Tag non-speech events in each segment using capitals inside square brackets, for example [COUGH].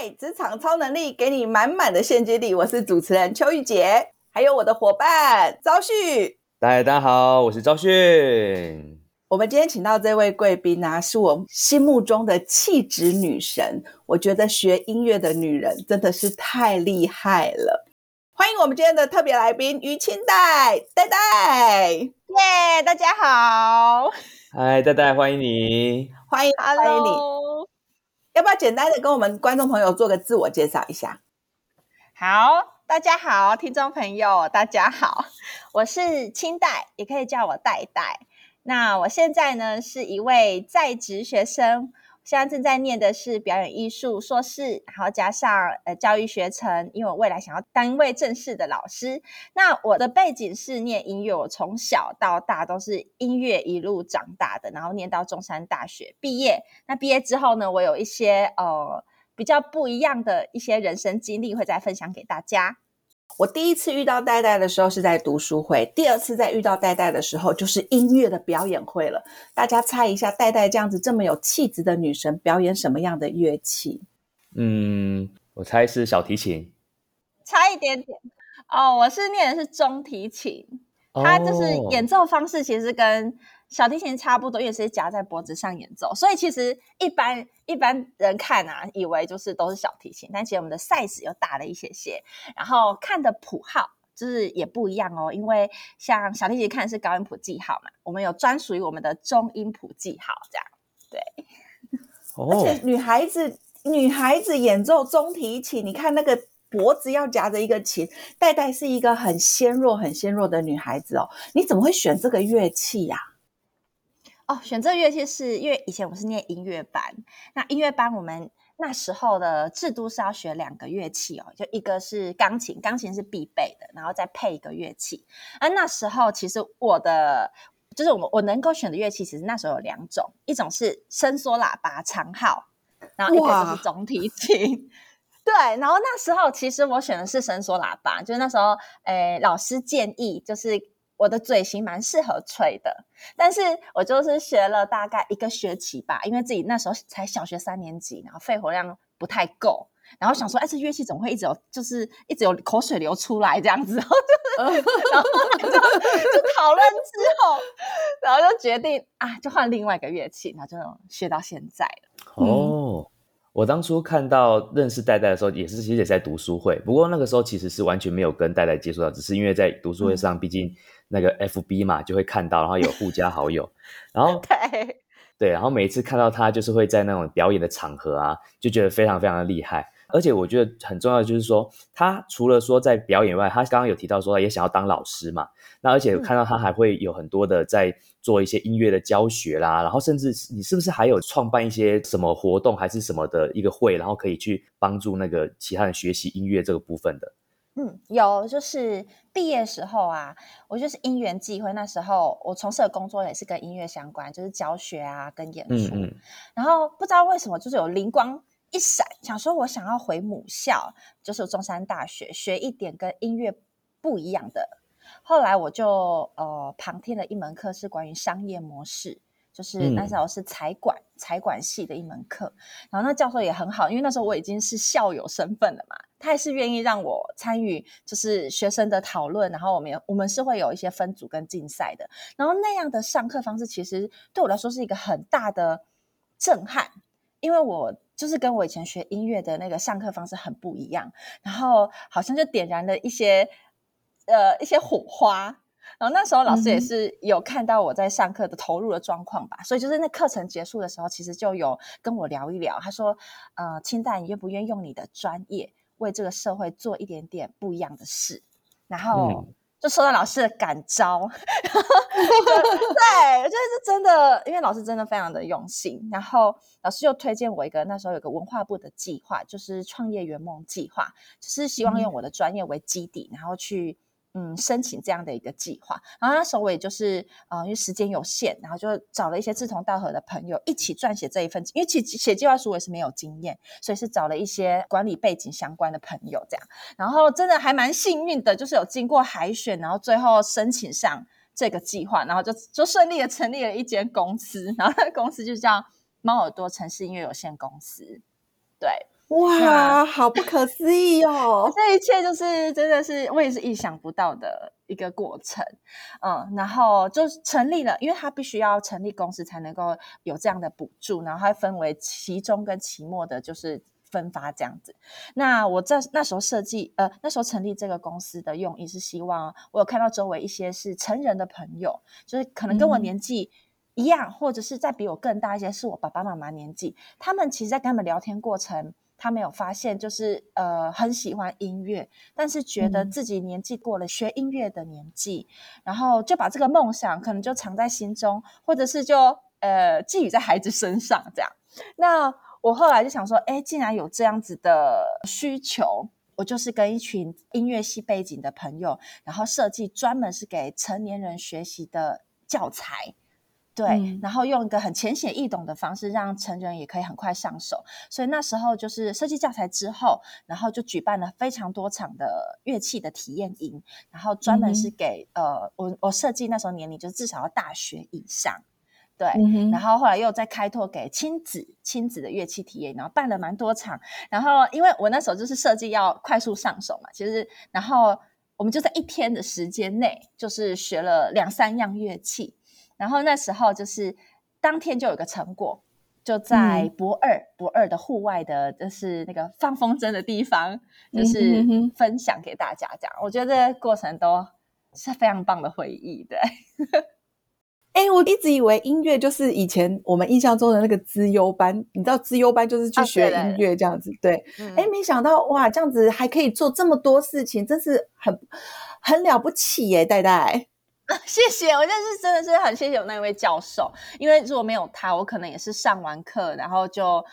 嗨，职场超能力给你满满的现金力。我是主持人邱玉洁，还有我的伙伴昭旭。大家好，我是昭旭。我们今天请到这位贵宾呢，是我心目中的气质女神。我觉得学音乐的女人真的是太厉害了。欢迎我们今天的特别来宾于清代代代，耶！大家好，嗨，代代，欢迎你，欢迎欢迎你。要不要简单的跟我们观众朋友做个自我介绍一下？好，大家好，听众朋友，大家好，我是清代，也可以叫我代代。那我现在呢是一位在职学生，现在正在念的是表演艺术硕士，然后加上呃教育学程，因为我未来想要当位正式的老师。那我的背景是念音乐，我从小到大都是音乐一路长大的，然后念到中山大学毕业。那毕业之后呢，我有一些呃比较不一样的一些人生经历，会再分享给大家。我第一次遇到戴戴的时候是在读书会，第二次在遇到戴戴的时候就是音乐的表演会了。大家猜一下，戴戴这样子这么有气质的女神，表演什么样的乐器？嗯，我猜是小提琴，差一点点哦。我是念的是中提琴，它就是演奏方式其实跟。小提琴差不多，也是夹在脖子上演奏，所以其实一般一般人看啊，以为就是都是小提琴，但其实我们的 size 又大了一些些，然后看的谱号就是也不一样哦，因为像小提琴看是高音谱记号嘛，我们有专属于我们的中音谱记号，这样对。[LAUGHS] 而且女孩子女孩子演奏中提琴，你看那个脖子要夹着一个琴，代代是一个很纤弱很纤弱的女孩子哦，你怎么会选这个乐器呀？哦，选这乐器是因为以前我是念音乐班，那音乐班我们那时候的制度是要学两个乐器哦，就一个是钢琴，钢琴是必备的，然后再配一个乐器。而那时候其实我的就是我我能够选的乐器，其实那时候有两种，一种是伸缩喇叭长号，然后一个就是中提琴。对，然后那时候其实我选的是伸缩喇叭，就是那时候诶老师建议就是。我的嘴型蛮适合吹的，但是我就是学了大概一个学期吧，因为自己那时候才小学三年级，然后肺活量不太够，然后想说，哎，这乐器怎么会一直有，就是一直有口水流出来这样子，[LAUGHS] 然后就 [LAUGHS] 就讨论之后，然后就决定啊，就换另外一个乐器，然后就学到现在。哦。我当初看到认识戴戴的时候，也是其实也在读书会，不过那个时候其实是完全没有跟戴戴接触到，只是因为在读书会上，毕竟那个 FB 嘛，就会看到，然后有互加好友，[LAUGHS] 然后对对，然后每一次看到他，就是会在那种表演的场合啊，就觉得非常非常的厉害。而且我觉得很重要的就是说，他除了说在表演外，他刚刚有提到说也想要当老师嘛。那而且看到他还会有很多的在做一些音乐的教学啦，然后甚至你是不是还有创办一些什么活动还是什么的一个会，然后可以去帮助那个其他人学习音乐这个部分的？嗯，有，就是毕业时候啊，我就是因缘际会，那时候我从事的工作也是跟音乐相关，就是教学啊跟演出。嗯嗯。然后不知道为什么，就是有灵光。一闪，想说我想要回母校，就是中山大学学一点跟音乐不一样的。后来我就呃旁听了一门课，是关于商业模式，就是那时候是财管财管系的一门课。然后那教授也很好，因为那时候我已经是校友身份了嘛，他也是愿意让我参与，就是学生的讨论。然后我们我们是会有一些分组跟竞赛的。然后那样的上课方式，其实对我来说是一个很大的震撼，因为我。就是跟我以前学音乐的那个上课方式很不一样，然后好像就点燃了一些呃一些火花，然后那时候老师也是有看到我在上课的投入的状况吧，所以就是那课程结束的时候，其实就有跟我聊一聊，他说呃清代你愿不愿意用你的专业为这个社会做一点点不一样的事，然后。就受到老师的感召，[LAUGHS] 对，我觉得是真的，因为老师真的非常的用心。然后老师又推荐我一个，那时候有个文化部的计划，就是创业圆梦计划，就是希望用我的专业为基底，然后去。嗯，申请这样的一个计划，然后那时候我也就是，呃，因为时间有限，然后就找了一些志同道合的朋友一起撰写这一份，因为写写计划书我也是没有经验，所以是找了一些管理背景相关的朋友这样，然后真的还蛮幸运的，就是有经过海选，然后最后申请上这个计划，然后就就顺利的成立了一间公司，然后那个公司就叫猫耳朵城市音乐有限公司，对。哇，好不可思议哦！这一切就是真的是我也是意想不到的一个过程，嗯，然后就成立了，因为他必须要成立公司才能够有这样的补助，然后它分为期中跟期末的，就是分发这样子。那我在那时候设计，呃，那时候成立这个公司的用意是希望我有看到周围一些是成人的朋友，就是可能跟我年纪一样，或者是再比我更大一些，是我爸爸妈妈年纪，他们其实在跟他们聊天过程。他没有发现，就是呃很喜欢音乐，但是觉得自己年纪过了学音乐的年纪，然后就把这个梦想可能就藏在心中，或者是就呃寄予在孩子身上这样。那我后来就想说，哎，既然有这样子的需求，我就是跟一群音乐系背景的朋友，然后设计专门是给成年人学习的教材。对，然后用一个很浅显易懂的方式，让成人也可以很快上手。所以那时候就是设计教材之后，然后就举办了非常多场的乐器的体验营，然后专门是给呃，我我设计那时候年龄就至少要大学以上，对。然后后来又再开拓给亲子亲子的乐器体验，然后办了蛮多场。然后因为我那时候就是设计要快速上手嘛，其实然后我们就在一天的时间内，就是学了两三样乐器。然后那时候就是当天就有个成果，就在博二博二的户外的，就是那个放风筝的地方，就是分享给大家。这样，我觉得过程都是非常棒的回忆。对，[LAUGHS] 哎，我一直以为音乐就是以前我们印象中的那个资优班，你知道资优班就是去学音乐这样子。对，哎，没想到哇，这样子还可以做这么多事情，真是很很了不起耶，戴戴。[LAUGHS] 谢谢，我就是真的是很谢谢我那位教授，因为如果没有他，我可能也是上完课，然后就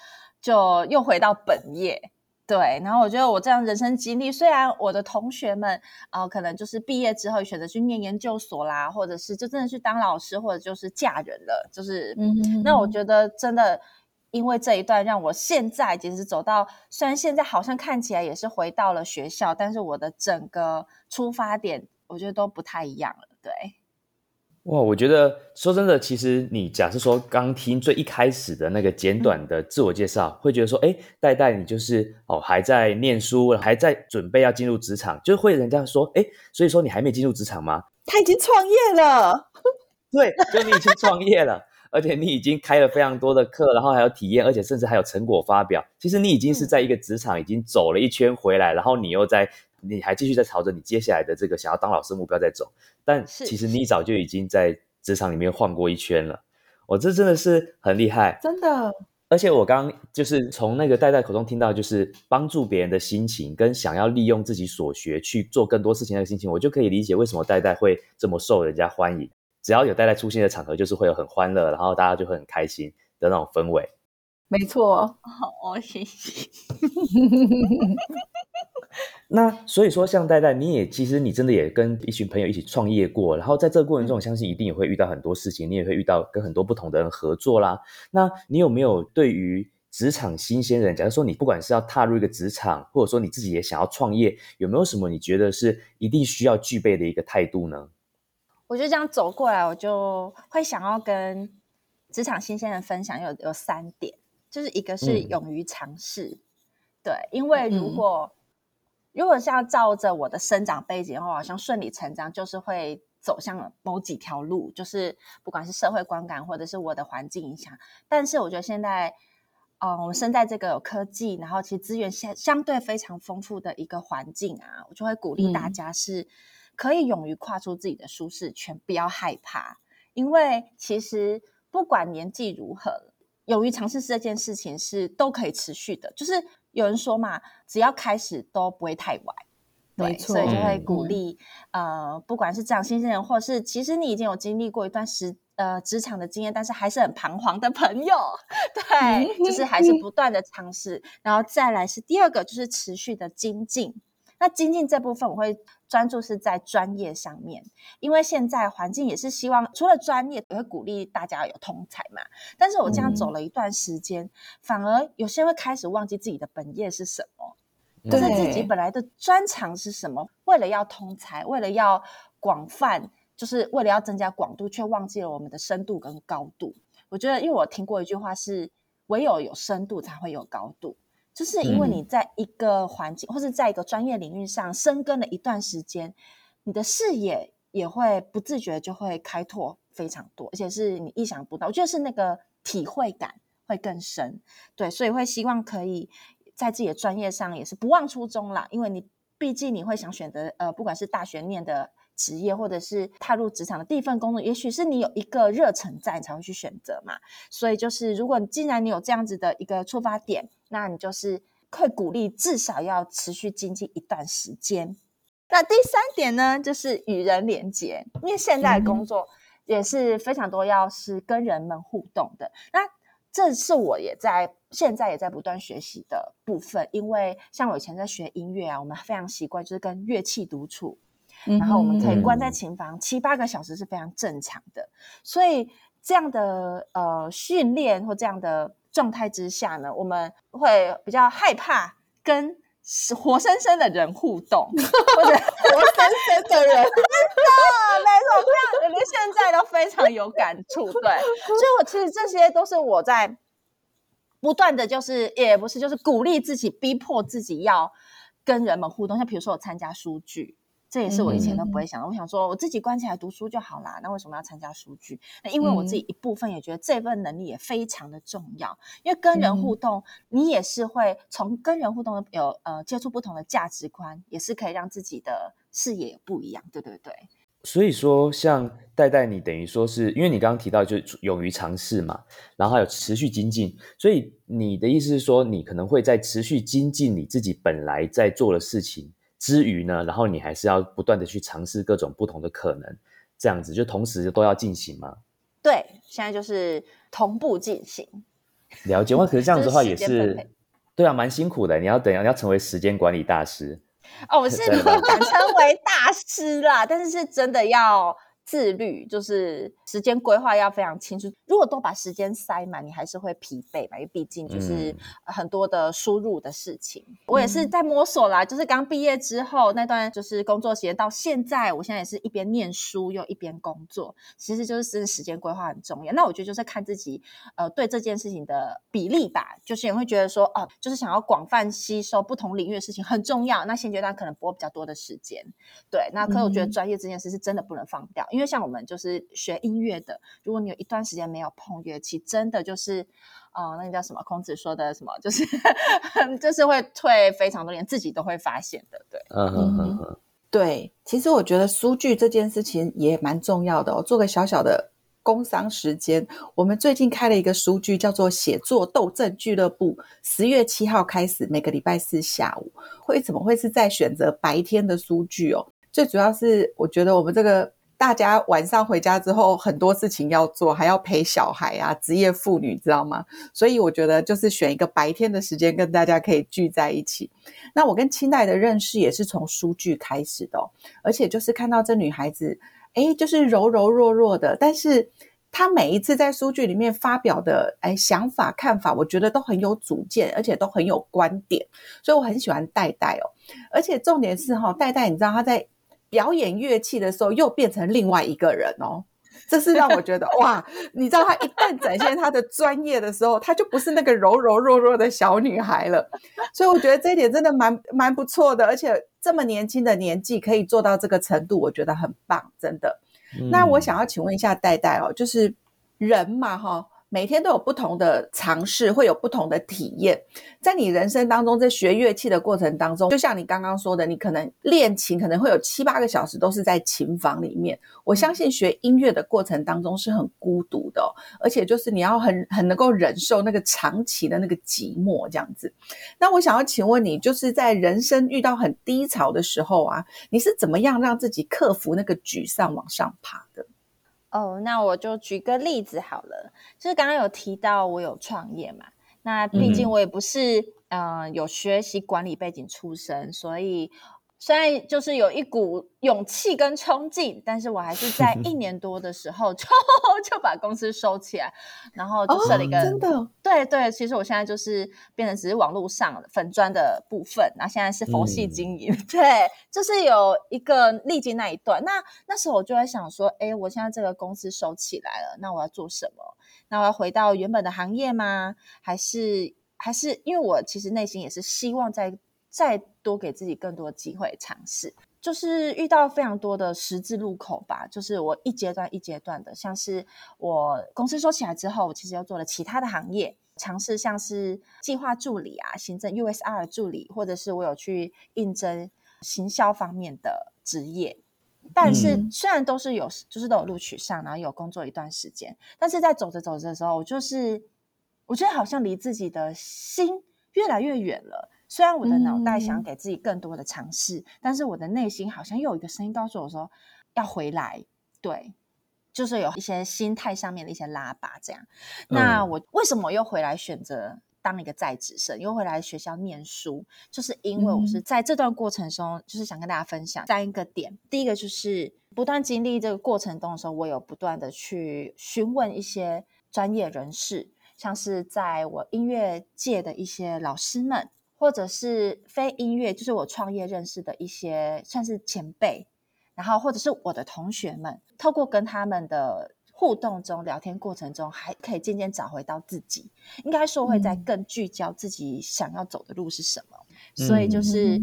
就又回到本业。对，然后我觉得我这样人生经历，虽然我的同学们啊，可能就是毕业之后选择去念研究所啦，或者是就真的去当老师，或者就是嫁人了，就是嗯，那我觉得真的因为这一段，让我现在其实走到，虽然现在好像看起来也是回到了学校，但是我的整个出发点，我觉得都不太一样了。对，哇，我觉得说真的，其实你假设说刚听最一开始的那个简短的自我介绍，会觉得说，哎，戴戴你就是哦还在念书，还在准备要进入职场，就是会人家说，哎，所以说你还没进入职场吗？他已经创业了，[LAUGHS] 对，就你已经创业了，而且你已经开了非常多的课，然后还有体验，而且甚至还有成果发表。其实你已经是在一个职场已经走了一圈回来，然后你又在。你还继续在朝着你接下来的这个想要当老师目标在走，但其实你早就已经在职场里面晃过一圈了。我这真的是很厉害，真的。而且我刚就是从那个戴戴口中听到，就是帮助别人的心情，跟想要利用自己所学去做更多事情的心情，我就可以理解为什么戴戴会这么受人家欢迎。只要有戴戴出现的场合，就是会有很欢乐，然后大家就会很开心的那种氛围。没错，好，谢谢。[LAUGHS] 那所以说，像戴戴，你也其实你真的也跟一群朋友一起创业过，然后在这个过程中，我相信一定也会遇到很多事情，你也会遇到跟很多不同的人合作啦。那你有没有对于职场新鲜人，假如说你不管是要踏入一个职场，或者说你自己也想要创业，有没有什么你觉得是一定需要具备的一个态度呢？我就这样走过来，我就会想要跟职场新鲜人分享，有有三点。就是一个是勇于尝试，对，因为如果如果是要照着我的生长背景的话，好像顺理成章就是会走向某几条路，就是不管是社会观感或者是我的环境影响。但是我觉得现在，嗯，我们生在这个有科技，然后其实资源相相对非常丰富的一个环境啊，我就会鼓励大家是可以勇于跨出自己的舒适圈，不要害怕，因为其实不管年纪如何。勇于尝试这件事情是都可以持续的，就是有人说嘛，只要开始都不会太晚，对，所以就会鼓励呃，不管是这样新鲜人，或是其实你已经有经历过一段时呃职场的经验，但是还是很彷徨的朋友，对，就是还是不断的尝试，然后再来是第二个，就是持续的精进。那精进这部分，我会专注是在专业上面，因为现在环境也是希望除了专业，也会鼓励大家有通才嘛。但是我这样走了一段时间，反而有些人会开始忘记自己的本业是什么，就是自己本来的专长是什么。为了要通才，为了要广泛，就是为了要增加广度，却忘记了我们的深度跟高度。我觉得，因为我听过一句话是：唯有有深度，才会有高度。就是因为你在一个环境或是在一个专业领域上深耕了一段时间，你的视野也会不自觉就会开拓非常多，而且是你意想不到。我觉得是那个体会感会更深，对，所以会希望可以在自己的专业上也是不忘初衷啦，因为你毕竟你会想选择呃，不管是大学念的。职业或者是踏入职场的第一份工作，也许是你有一个热忱在，你才会去选择嘛。所以就是，如果你既然你有这样子的一个出发点，那你就是会鼓励至少要持续经济一段时间。那第三点呢，就是与人连接，因为现在的工作也是非常多要是跟人们互动的。那这是我也在现在也在不断学习的部分，因为像我以前在学音乐啊，我们非常习惯就是跟乐器独处。然后我们可以关在琴房七八个小时是非常正常的，所以这样的呃训练或这样的状态之下呢，我们会比较害怕跟活生生的人互动，或者 [LAUGHS] 活生生的人，[LAUGHS] 真的没错，这样连现在都非常有感触。对，[LAUGHS] 所以我其实这些都是我在不断的就是也不是就是鼓励自己，逼迫自己要跟人们互动，像比如说我参加书剧。这也是我以前都不会想的。我想说，我自己关起来读书就好啦。那为什么要参加书剧？那因为我自己一部分也觉得这份能力也非常的重要。因为跟人互动，你也是会从跟人互动有呃接触不同的价值观，也是可以让自己的视野不一样，对对对。所以说，像戴戴，你等于说是因为你刚刚提到就勇于尝试嘛，然后还有持续精进。所以你的意思是说，你可能会在持续精进你自己本来在做的事情。之余呢，然后你还是要不断的去尝试各种不同的可能，这样子就同时都要进行吗？对，现在就是同步进行。了解，哇，可是这样子的话也是，对啊，蛮辛苦的。你要等，要成为时间管理大师。哦，我是 [LAUGHS] 不敢称为大师啦，但是是真的要。自律就是时间规划要非常清楚。如果都把时间塞满，你还是会疲惫嘛？因为毕竟就是很多的输入的事情。我也是在摸索啦，就是刚毕业之后那段就是工作时间到现在，我现在也是一边念书又一边工作。其实就是时间规划很重要。那我觉得就是看自己呃对这件事情的比例吧。就是也会觉得说哦，就是想要广泛吸收不同领域的事情很重要。那现阶段可能拨比较多的时间。对，那可是我觉得专业这件事是真的不能放掉。因为像我们就是学音乐的，如果你有一段时间没有碰乐器，真的就是，呃，那个叫什么？孔子说的什么？就是 [LAUGHS] 就是会退非常多年，自己都会发现的。对，嗯嗯嗯，对。其实我觉得书剧这件事情也蛮重要的哦。做个小小的工商时间，我们最近开了一个书剧，叫做写作斗争俱乐部。十月七号开始，每个礼拜四下午会怎么会是在选择白天的书剧哦？最主要是我觉得我们这个。大家晚上回家之后很多事情要做，还要陪小孩啊，职业妇女知道吗？所以我觉得就是选一个白天的时间跟大家可以聚在一起。那我跟清代的认识也是从书剧开始的，而且就是看到这女孩子，哎，就是柔柔弱弱的，但是她每一次在书剧里面发表的哎想法看法，我觉得都很有主见，而且都很有观点，所以我很喜欢戴戴哦。而且重点是哈，戴戴你知道她在。表演乐器的时候，又变成另外一个人哦，这是让我觉得哇！你知道，她一旦展现她的专业的时候，她就不是那个柔柔弱弱的小女孩了。所以我觉得这一点真的蛮蛮不错的，而且这么年轻的年纪可以做到这个程度，我觉得很棒，真的。那我想要请问一下戴戴哦，就是人嘛，哈。每天都有不同的尝试，会有不同的体验。在你人生当中，在学乐器的过程当中，就像你刚刚说的，你可能练琴可能会有七八个小时都是在琴房里面。我相信学音乐的过程当中是很孤独的，而且就是你要很很能够忍受那个长期的那个寂寞这样子。那我想要请问你，就是在人生遇到很低潮的时候啊，你是怎么样让自己克服那个沮丧往上爬的？哦，那我就举个例子好了，就是刚刚有提到我有创业嘛，那毕竟我也不是嗯有学习管理背景出身，所以。虽然就是有一股勇气跟冲劲，但是我还是在一年多的时候 [LAUGHS] 就就把公司收起来，然后就设了一个真的对对，其实我现在就是变成只是网络上粉砖的部分，那现在是佛系经营，对，就是有一个历经那一段，那那时候我就在想说，哎，我现在这个公司收起来了，那我要做什么？那我要回到原本的行业吗？还是？还是因为我其实内心也是希望再再多给自己更多机会尝试。就是遇到非常多的十字路口吧，就是我一阶段一阶段的，像是我公司收起来之后，我其实又做了其他的行业，尝试像是计划助理啊、行政 USR 助理，或者是我有去应征行销方面的职业。但是虽然都是有，就是都有录取上，然后有工作一段时间，但是在走着走着的时候，我就是我觉得好像离自己的心越来越远了。虽然我的脑袋想给自己更多的尝试，但是我的内心好像又有一个声音告诉我说要回来。对，就是有一些心态上面的一些拉拔。这样，那我为什么又回来选择当一个在职生，又回来学校念书？就是因为我是在这段过程中，就是想跟大家分享三个点。第一个就是不断经历这个过程中的时候，我有不断的去询问一些专业人士，像是在我音乐界的一些老师们。或者是非音乐，就是我创业认识的一些算是前辈，然后或者是我的同学们，透过跟他们的互动中、聊天过程中，还可以渐渐找回到自己。应该说会在更聚焦自己想要走的路是什么。所以就是，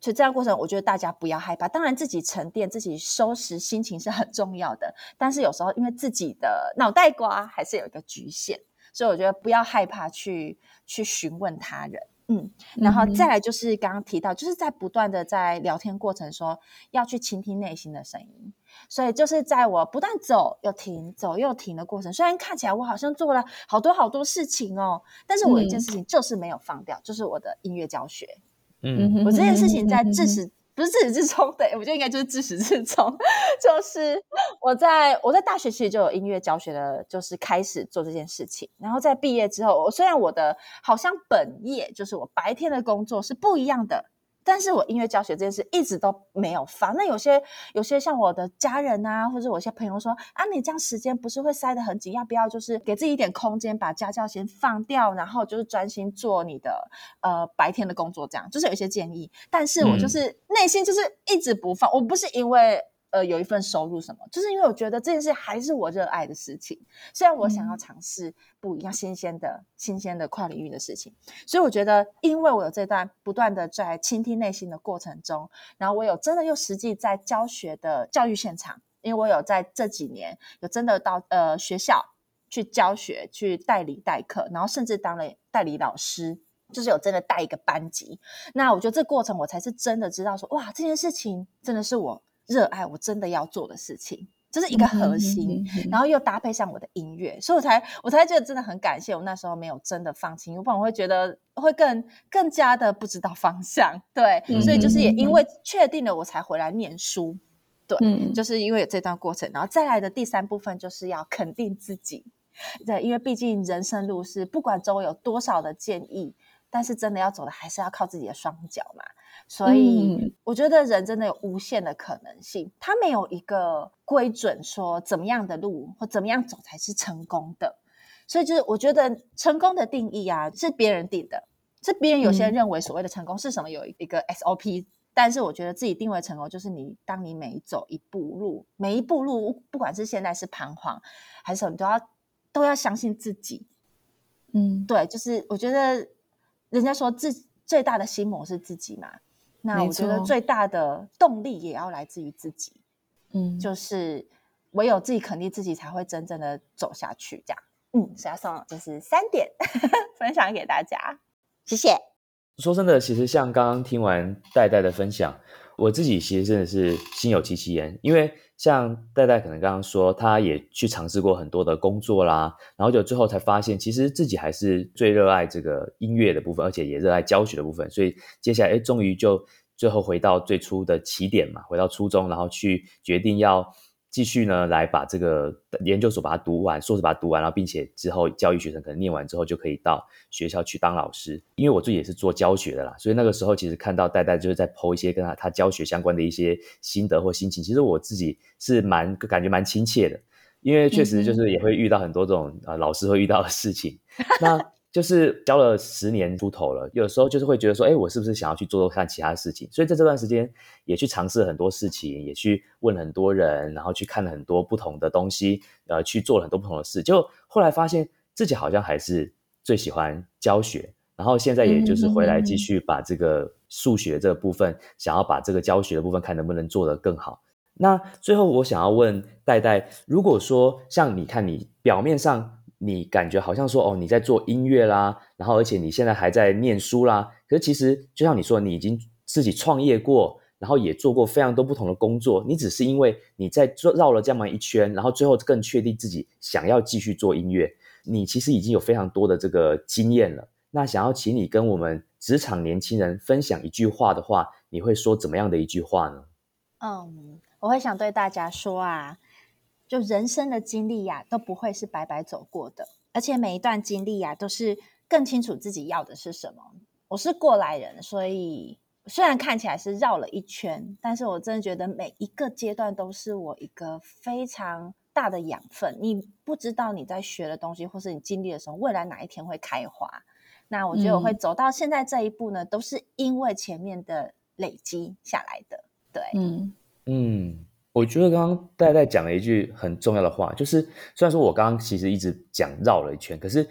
所以这样过程，我觉得大家不要害怕。当然，自己沉淀、自己收拾心情是很重要的，但是有时候因为自己的脑袋瓜还是有一个局限，所以我觉得不要害怕去去询问他人。嗯，然后再来就是刚刚提到，就是在不断的在聊天过程说要去倾听内心的声音，所以就是在我不断走又停走又停的过程，虽然看起来我好像做了好多好多事情哦，但是我一件事情就是没有放掉，就是我的音乐教学。嗯，我这件事情在至始。不是自始至终对，[LAUGHS] 我觉得应该就是自始至终。[LAUGHS] 就是我在我在大学其实就有音乐教学的，就是开始做这件事情。然后在毕业之后，我虽然我的好像本业就是我白天的工作是不一样的。但是我音乐教学这件事一直都没有放。那有些有些像我的家人啊，或者我一些朋友说啊，你这样时间不是会塞得很紧？要不要就是给自己一点空间，把家教先放掉，然后就是专心做你的呃白天的工作？这样就是有一些建议。但是我就是内心就是一直不放。我不是因为。呃，有一份收入什么，就是因为我觉得这件事还是我热爱的事情。虽然我想要尝试不一样、新鲜的、新鲜的跨领域的事情，所以我觉得，因为我有这段不断的在倾听内心的过程中，然后我有真的又实际在教学的教育现场，因为我有在这几年有真的到呃学校去教学、去代理代课，然后甚至当了代理老师，就是有真的带一个班级。那我觉得这过程，我才是真的知道说，哇，这件事情真的是我。热爱我真的要做的事情，这是一个核心，然后又搭配上我的音乐，所以我才我才觉得真的很感谢我那时候没有真的放弃，不然我会觉得会更更加的不知道方向。对，所以就是也因为确定了，我才回来念书。对，就是因为有这段过程，然后再来的第三部分就是要肯定自己。对，因为毕竟人生路是不管周围有多少的建议，但是真的要走的还是要靠自己的双脚嘛。所以我觉得人真的有无限的可能性，他没有一个规准说怎么样的路或怎么样走才是成功的。所以就是我觉得成功的定义啊是别人定的，是别人有些人认为所谓的成功是什么，有一个 SOP。但是我觉得自己定位成功就是你当你每走一步路，每一步路，不管是现在是彷徨还是什么，都要都要相信自己。嗯，对，就是我觉得人家说自最大的心魔是自己嘛。那我觉得最大的动力也要来自于自己，嗯，就是唯有自己肯定自己，才会真正的走下去。这样，嗯，所以要送就是三点 [LAUGHS] 分享给大家，谢谢。说真的，其实像刚刚听完戴戴的分享，我自己其实真的是心有戚戚焉，因为像戴戴可能刚刚说，他也去尝试过很多的工作啦，然后就最后才发现，其实自己还是最热爱这个音乐的部分，而且也热爱教学的部分，所以接下来，哎，终于就最后回到最初的起点嘛，回到初中，然后去决定要。继续呢，来把这个研究所把它读完，硕士把它读完，然后并且之后教育学生可能念完之后就可以到学校去当老师。因为我自己也是做教学的啦，所以那个时候其实看到戴戴就是在剖一些跟他他教学相关的一些心得或心情，其实我自己是蛮感觉蛮亲切的，因为确实就是也会遇到很多这种呃老师会遇到的事情。那就是教了十年出头了，有时候就是会觉得说，哎，我是不是想要去做做看其他事情？所以在这段时间也去尝试很多事情，也去问很多人，然后去看了很多不同的东西，呃，去做了很多不同的事。就后来发现自己好像还是最喜欢教学，然然后现在也就是回来继续把这个数学这个部分，想要把这个教学的部分看能不能做得更好。那最后我想要问戴戴，如果说像你看你表面上你感觉好像说哦你在做音乐啦，然后而且你现在还在念书啦，可是其实就像你说，你已经自己创业过。然后也做过非常多不同的工作，你只是因为你在做绕了这么一圈，然后最后更确定自己想要继续做音乐，你其实已经有非常多的这个经验了。那想要请你跟我们职场年轻人分享一句话的话，你会说怎么样的一句话呢？嗯，我会想对大家说啊，就人生的经历呀，都不会是白白走过的，而且每一段经历呀，都是更清楚自己要的是什么。我是过来人，所以。虽然看起来是绕了一圈，但是我真的觉得每一个阶段都是我一个非常大的养分。你不知道你在学的东西，或是你经历的时候，未来哪一天会开花。那我觉得我会走到现在这一步呢，都是因为前面的累积下来的。对，嗯嗯，我觉得刚刚戴戴讲了一句很重要的话，就是虽然说我刚刚其实一直讲绕了一圈，可是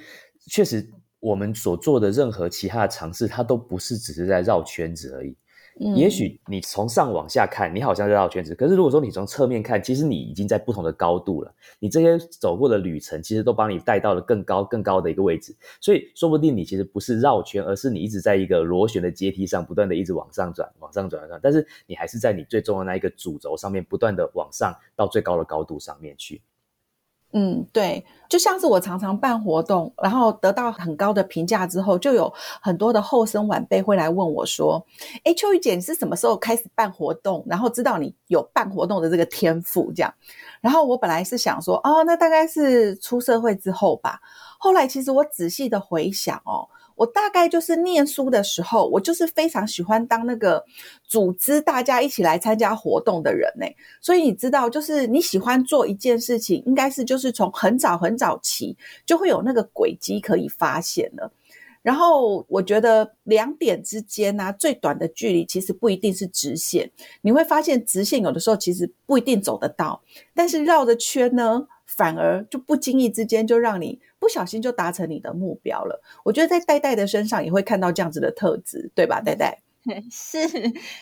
确实。我们所做的任何其他的尝试，它都不是只是在绕圈子而已。也许你从上往下看，你好像在绕圈子；可是如果说你从侧面看，其实你已经在不同的高度了。你这些走过的旅程，其实都把你带到了更高、更高的一个位置。所以说不定你其实不是绕圈，而是你一直在一个螺旋的阶梯上，不断的一直往上转、往上转、上。但是你还是在你最重要的那一个主轴上面，不断的往上到最高的高度上面去。嗯，对，就像是我常常办活动，然后得到很高的评价之后，就有很多的后生晚辈会来问我说：“哎，秋雨姐，你是什么时候开始办活动？然后知道你有办活动的这个天赋？”这样，然后我本来是想说：“哦，那大概是出社会之后吧。”后来其实我仔细的回想哦。我大概就是念书的时候，我就是非常喜欢当那个组织大家一起来参加活动的人呢。所以你知道，就是你喜欢做一件事情，应该是就是从很早很早期就会有那个轨迹可以发现了。然后我觉得两点之间呢，最短的距离其实不一定是直线。你会发现直线有的时候其实不一定走得到，但是绕着圈呢，反而就不经意之间就让你。不小心就达成你的目标了。我觉得在戴戴的身上也会看到这样子的特质，对吧？戴戴 [LAUGHS] 是，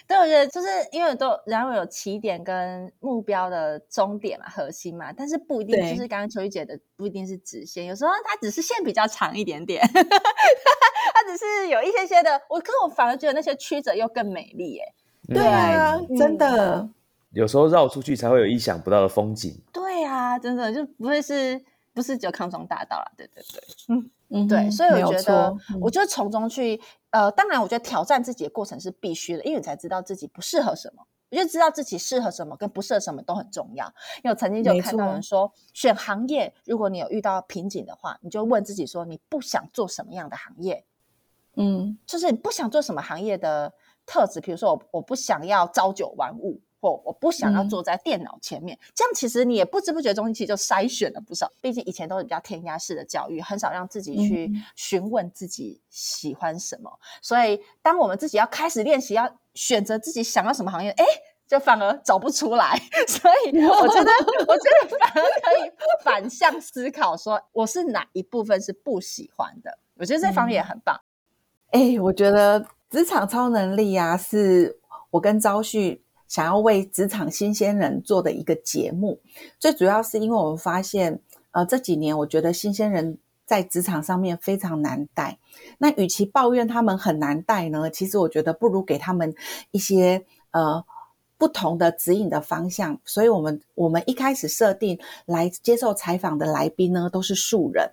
对，我觉得就是因为都然后有起点跟目标的终点嘛，核心嘛，但是不一定就是刚刚秋玉姐的不一定是直线，有时候它只是线比较长一点点，[LAUGHS] 它只是有一些些的。我可我反而觉得那些曲折又更美丽耶。对啊，真的，有时候绕出去才会有意想不到的风景。对啊，真的就不会是。不是只有康庄大道啦，对对对，嗯嗯，对，所以我觉得，我就从中去，呃，当然，我觉得挑战自己的过程是必须的，因为你才知道自己不适合什么。我就知道自己适合什么跟不适合什么都很重要。因为我曾经就看到人说，选行业，如果你有遇到瓶颈的话，你就问自己说，你不想做什么样的行业？嗯，就是你不想做什么行业的特质，比如说我我不想要朝九晚五。或我不想要坐在电脑前面，这样其实你也不知不觉中，其实就筛选了不少。毕竟以前都是比较填鸭式的教育，很少让自己去询问自己喜欢什么。所以，当我们自己要开始练习，要选择自己想要什么行业，哎，就反而找不出来。[LAUGHS] 所以，我觉得，我觉得反而可以反向思考，说我是哪一部分是不喜欢的。我觉得这方面也很棒。哎，我觉得职场超能力啊，是我跟朝旭。想要为职场新鲜人做的一个节目，最主要是因为我们发现，呃，这几年我觉得新鲜人在职场上面非常难带。那与其抱怨他们很难带呢，其实我觉得不如给他们一些呃不同的指引的方向。所以，我们我们一开始设定来接受采访的来宾呢，都是素人。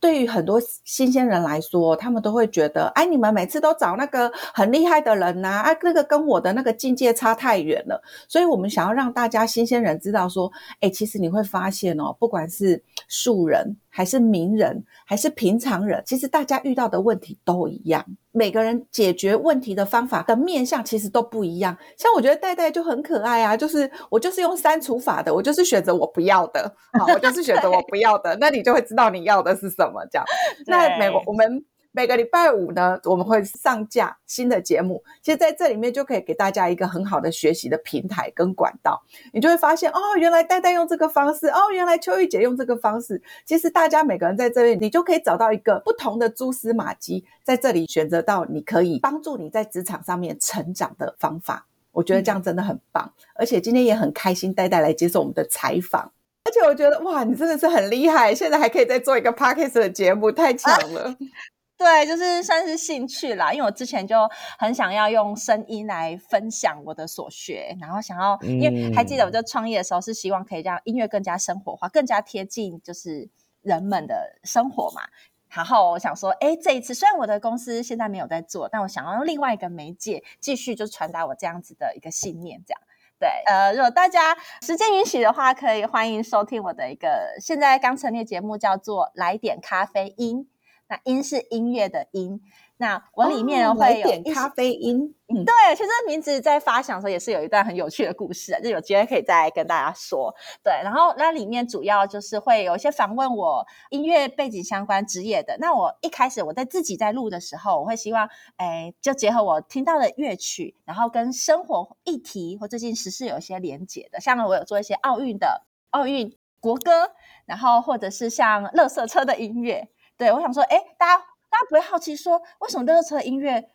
对于很多新鲜人来说，他们都会觉得，哎，你们每次都找那个很厉害的人呐，啊，那个跟我的那个境界差太远了。所以，我们想要让大家新鲜人知道说，哎，其实你会发现哦，不管是素人。还是名人，还是平常人，其实大家遇到的问题都一样。每个人解决问题的方法的面向其实都不一样。像我觉得戴戴就很可爱啊，就是我就是用删除法的，我就是选择我不要的，好，我就是选择我不要的，那你就会知道你要的是什么。这样，[LAUGHS] 那美国我们每个礼拜五呢，我们会上架新的节目。其实在这里面就可以给大家一个很好的学习的平台跟管道，你就会发现哦，原来戴戴用这个方式，哦，原来秋玉姐用这个方式。其实大家每个人在这里，你就可以找到一个不同的蛛丝马迹，在这里选择到你可以帮助你在职场上面成长的方法。我觉得这样真的很棒，而且今天也很开心，戴戴来接受我们的采访。而且我觉得哇，你真的是很厉害，现在还可以再做一个 podcast 的节目，太强了。[LAUGHS] [LAUGHS] [LAUGHS] 对，就是算是兴趣啦，因为我之前就很想要用声音来分享我的所学，然后想要，因为还记得我在创业的时候是希望可以让音乐更加生活化，更加贴近就是人们的生活嘛。然后我想说，哎，这一次虽然我的公司现在没有在做，但我想要用另外一个媒介继续就传达我这样子的一个信念，这样。对，呃，如果大家时间允许的话，可以欢迎收听我的一个现在刚成立的节目，叫做《来点咖啡因》。那音是音乐的音。那我里面会有点咖啡因，嗯，对，其实名字在发想的时候也是有一段很有趣的故事，就有机会可以再跟大家说。对，然后那里面主要就是会有一些访问我音乐背景相关职业的。那我一开始我在自己在录的时候，我会希望，哎，就结合我听到的乐曲，然后跟生活议题或最近时事有一些连结的。像我有做一些奥运的奥运国歌，然后或者是像乐色车的音乐。对我想说，哎，大家。大家不会好奇说，为什么乐车音乐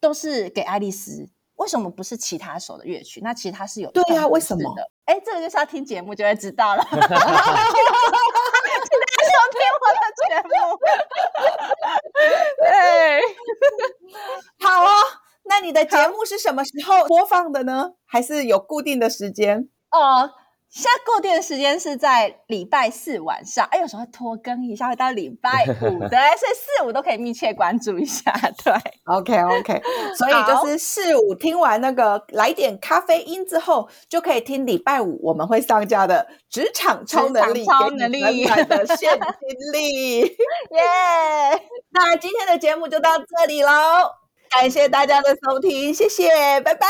都是给爱丽丝？为什么不是其他首的乐曲？那其实它是有对呀，为什么？哎，这个就是要听节目就会知道了。[LAUGHS] 请大家收听我的节目。对，[LAUGHS] 好哦。那你的节目是什么时候播放的呢？还是有固定的时间？哦。现在固定的时间是在礼拜四晚上，哎，有时候会拖更一下，会到礼拜五，[LAUGHS] 对，所以四五都可以密切关注一下，对，OK OK，[LAUGHS] 所以就是四五听完那个来点咖啡因之后，就可以听礼拜五我们会上架的职场超能力，超能力的 [LAUGHS] 现金力，耶！那今天的节目就到这里喽，感谢大家的收听，谢谢，拜拜。